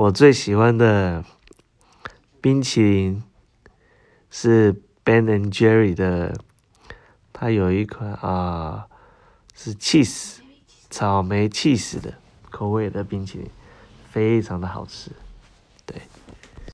我最喜欢的冰淇淋是 ben and jerry 的它有一款啊是 cheese 草莓 cheese 的口味的冰淇淋非常的好吃。